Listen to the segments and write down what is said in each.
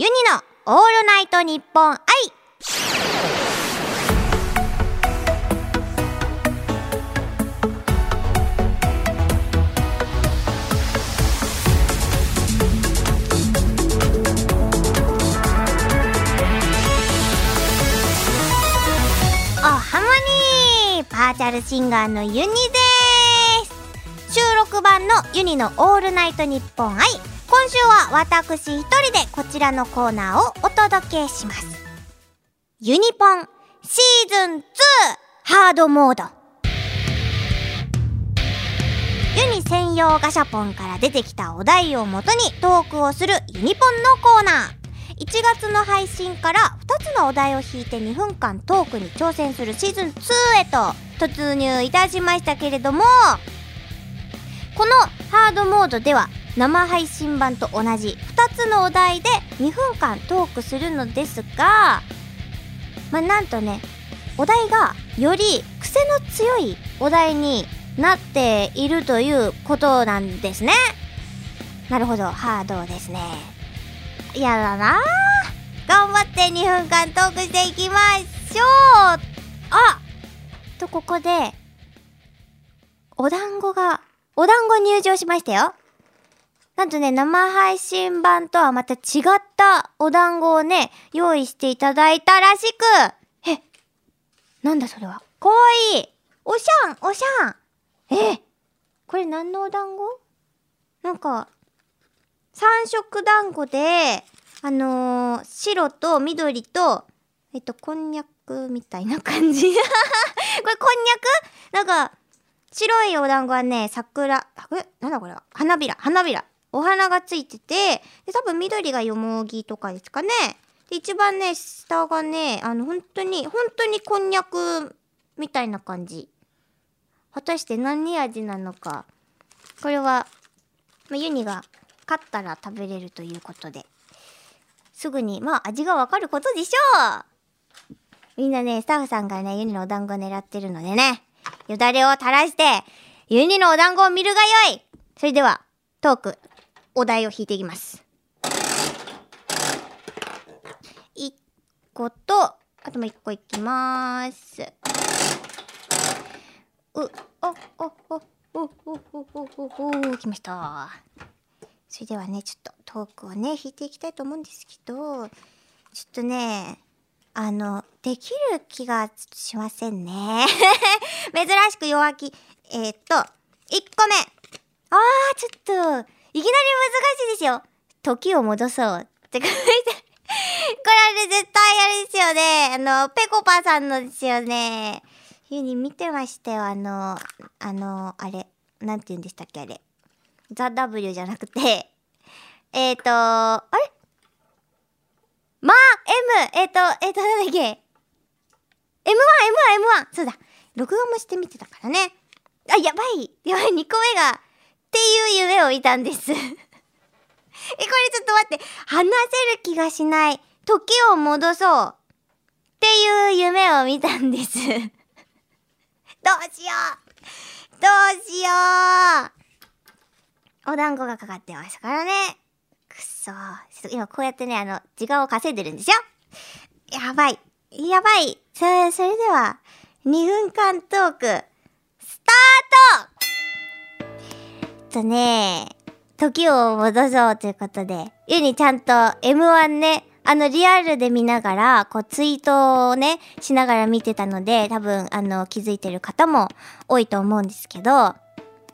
ユニのオールナイトニッポン愛おハモニー。パーチャルシンガーのユニです。収録版のユニのオールナイトニッポン愛今週は私一人でこちらのコーナーをお届けします。ユニポンシーズン2ハードモード。ユニ専用ガシャポンから出てきたお題をもとにトークをするユニポンのコーナー。1月の配信から2つのお題を引いて2分間トークに挑戦するシーズン2へと突入いたしましたけれどもこのハードモードでは生配信版と同じ2つのお題で2分間トークするのですがまあなんとねお題がより癖の強いお題になっているということなんですね。なるほど。ハードですね。やだな。頑張って2分間トークしていきましょう。あとここでお団子がお団子入場しましたよ。なんとね、生配信版とはまた違ったお団子をね、用意していただいたらしく、え、なんだそれは？かわい。いおしゃんおしゃん。え、これ何のお団子？なんか、三色団子で、あのー、白と緑と、えっと、こんにゃくみたいな感じ。これこんにゃく？なんか、白いお団子はね、桜、あ、これ、なんだこれは？花びら、花びら。お花がついてて、で、多分緑がよもぎとかですかね。で、一番ね、下がね、あの、本当に、本当にこんにゃくみたいな感じ。果たして何味なのか。これは、まあ、ユニが勝ったら食べれるということで。すぐに、まあ、味がわかることでしょうみんなね、スタッフさんがね、ユニのお団子を狙ってるのでね、よだれを垂らして、ユニのお団子を見るがよいそれでは、トーク、お題を引いていきます。1個と、あともう1個いきまーす。う、お、お、お、お、お、お、お、お、お、きました。それではね、ちょっとトークをね、引いていきたいと思うんですけど、ちょっとね、あの、できる気がしませんね。珍しく弱気。えー、っと、1個目。あー、ちょっと、いきなり難しいですよ。時を戻そうって書いて。これあれ絶対あれですよね。あの、ぺこぱさんのですよね。ゆに見てましたよ。あの、あの、あれ。なんて言うんでしたっけあれ。ザ・ W じゃなくて。えっ、ー、とあれ？まあ、M! えっ、ー、と、えっ、ー、と、なんだっけ ?M1、M1、M1! そうだ。録画もしてみてたからね。あ、やばいやばい !2 個目が、っていう夢を見たんです え、これちょっと待って。話せる気がしない。時を戻そう。っていう夢を見たんです どうしようどうしようお団子がかかってますからね。くっそ今こうやってね、あの、時間を稼いでるんですよ。やばい。やばい。それ、それでは、2分間トーク、スタートとね、時を戻そうということで、ゆにちゃんと M1 ね、あの、リアルで見ながら、こう、ツイートをね、しながら見てたので、多分、あの、気づいてる方も多いと思うんですけど、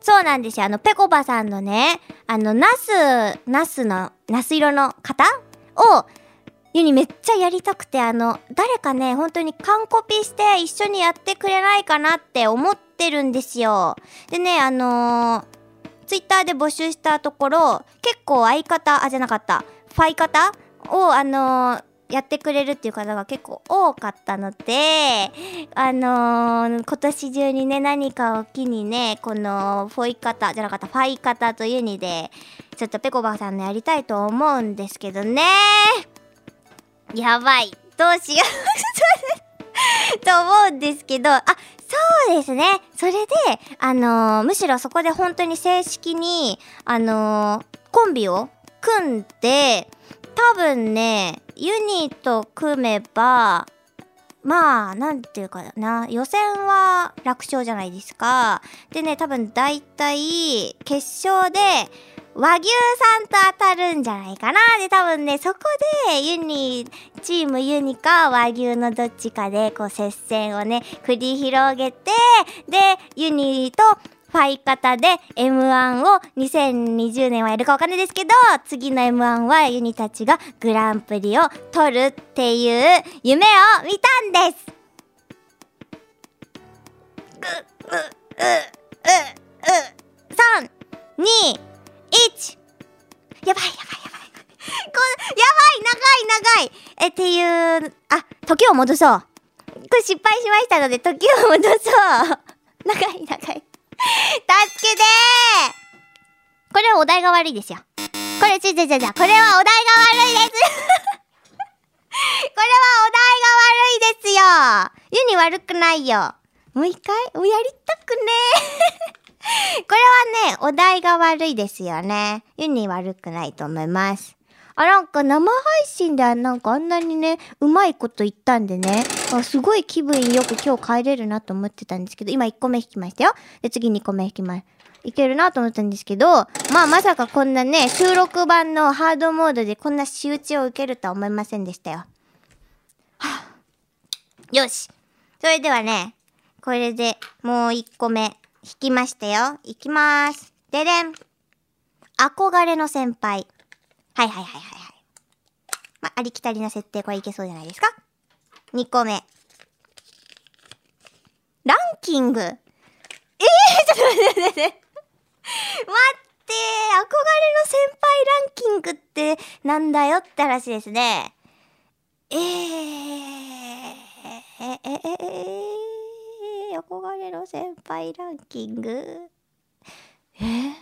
そうなんですよ。あの、ぺこぱさんのね、あの、ナス、ナスの、ナス色の型を、ユニめっちゃやりたくて、あの、誰かね、本当に完コピして一緒にやってくれないかなって思ってるんですよ。でね、あのー、ツイッターで募集したところ、結構相方、あ、じゃなかった、ファイ方？を、あのー、やってくれるっていう方が結構多かったので、あのー、今年中にね、何かを機にね、この、フォイ方、じゃなかった、ファイ方とユニで、ちょっとぺこばさんのやりたいと思うんですけどね。やばい。どうしよう。と思うんですけど、あ、そうですね。それで、あのー、むしろそこで本当に正式に、あのー、コンビを組んで、多分ね、ユニと組めば、まあ、なんていうかな、予選は楽勝じゃないですか。でね、多分大体、決勝で、和牛さんと当たるんじゃないかな。で、多分ね、そこで、ユニ、チームユニか和牛のどっちかで、こう、接戦をね、繰り広げて、で、ユニとファイ方で M1 を2020年はやるかわかんないですけど、次の M1 はユニたちがグランプリを取るっていう夢を見たんですう、う、う、う、う、3、2、1やばいやばいやばい。こやばい長い長いえ、っていう、あ、時を戻そう。これ失敗しましたので、時を戻そう。長い長い。助けてこれはお題が悪いですよ。これ、ちょちょちょちょ、これはお題が悪いです これはお題が悪いですよユニ悪くないよ。もう一回やりたくねこれ これはね、お題が悪いですよね。ユニ悪くないと思います。あ、なんか生配信ではなんかあんなにね、うまいこと言ったんでね、あすごい気分よく今日帰れるなと思ってたんですけど、今1個目引きましたよ。で、次2個目引きます。いけるなと思ったんですけど、まあまさかこんなね、収録版のハードモードでこんな仕打ちを受けるとは思いませんでしたよ。はあ、よし。それではね、これでもう1個目引きましたよ。いきまーす。ででん。憧れの先輩。はいはいはいはいはい。まあ、りきたりな設定、これいけそうじゃないですか ?2 個目。ランキング。えー、ちょっと待って待って待って。憧れの先輩ランキングってなんだよって話ですね。えー、えー、えー、えー、憧れの先輩ランキング。え？ー、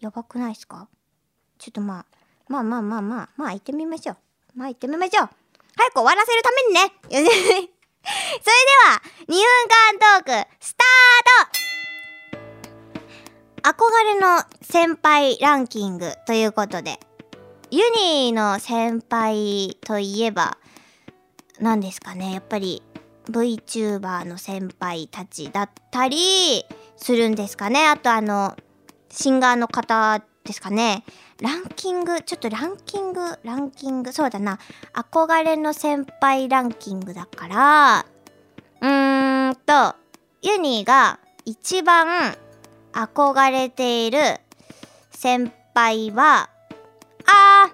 やばくないっすか？ちょっとまあ、まあまあまあまあ、まあ行ってみましょう。まあ行ってみましょう。早く終わらせるためにね。それでは、2分間トーク、スタート憧れの先輩ランキングということで、ユニの先輩といえば、何ですかね、やっぱり VTuber の先輩たちだったりするんですかね。あとあの、シンガーの方ですかね。ランキング、ちょっとランキング、ランキング、そうだな。憧れの先輩ランキングだから、うーんと、ユニーが一番憧れている先輩は、あ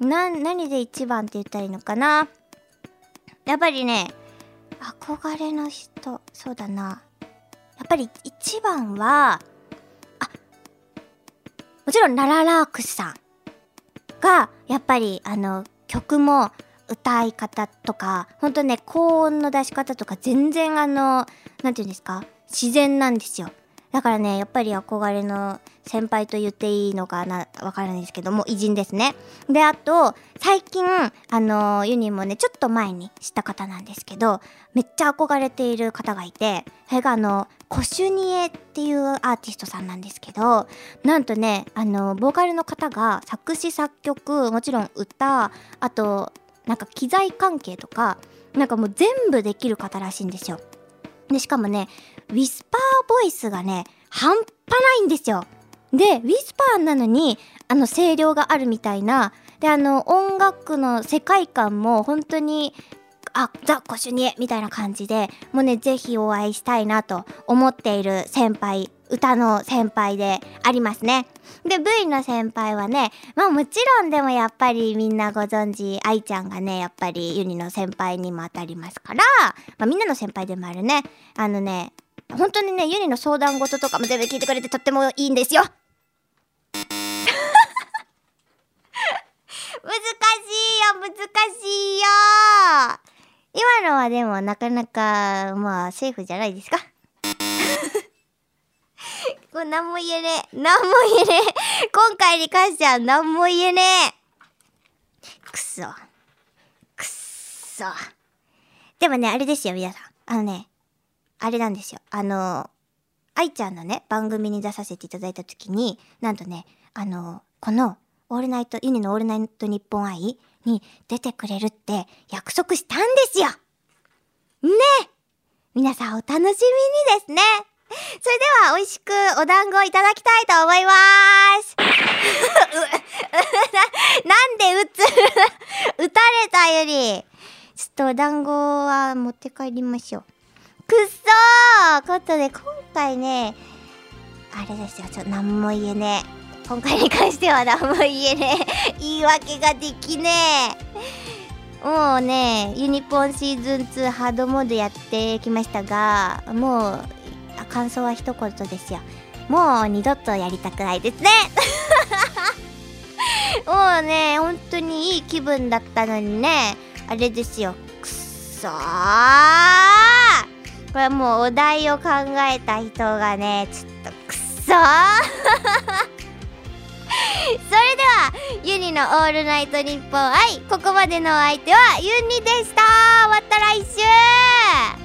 ー、な、何で一番って言ったらいいのかな。やっぱりね、憧れの人、そうだな。やっぱり一番はあ、もちろんラララークスさん。がやっぱりあの曲も歌い方とかほんとね高音の出し方とか全然あの何て言うんですか？自然なんですよ。だからねやっぱり憧れの先輩と言っていいのかなわからないですけども偉人ですね。であと最近あのユニもねちょっと前に知った方なんですけどめっちゃ憧れている方がいてそれがあのコシュニエっていうアーティストさんなんですけどなんとねあのボーカルの方が作詞作曲もちろん歌あとなんか機材関係とかなんかもう全部できる方らしいんですよ。でしかもねウィスパーボイスがね半端ないんですよ。でウィスパーなのにあの声量があるみたいな。であの音楽の世界観も本当にあザ・コシュニエみたいな感じでもうねぜひお会いしたいなと思っている先輩歌の先輩でありますね。で V の先輩はねまあもちろんでもやっぱりみんなご存知愛ちゃんがねやっぱりユニの先輩にも当たりますから、まあ、みんなの先輩でもあるね。あのね本当にねユニの相談事とかも全部聞いてくれてとってもいいんですよ。難しいよ難しいよ。今のはでもなかなかまあセーフじゃないですか。これ何も言えねえ。何も言えねえ。今回に関しては何も言えねえ。くそ。くっそ。でもねあれですよ皆さん。あのねあれなんですよ。あの愛ちゃんのね番組に出させていただいた時になんとねあのこのオールナイト、ユニのオールナイトニッポン愛に出てくれるって約束したんですよ。ね皆さんお楽しみにですね。それでは美味しくお団子をいただきたいと思います。なんで打つ 打たれたより。ちょっとお団子は持って帰りましょう。そーことで今回ねあれですよちょっと何も言えねえ。今回に関しては何も言えねえ。言い訳ができねえ。もうねユニポンシーズン2ハードモードやってきましたがもう感想は一言ですよ。もう二度とやりたくないですね。もうね本当にいい気分だったのにね。あれですよ。くっそー。これもうお題を考えた人がねちょっとくっそー。それではユニの「オールナイトニッポン愛」ここまでのお相手はユニでした。また来週。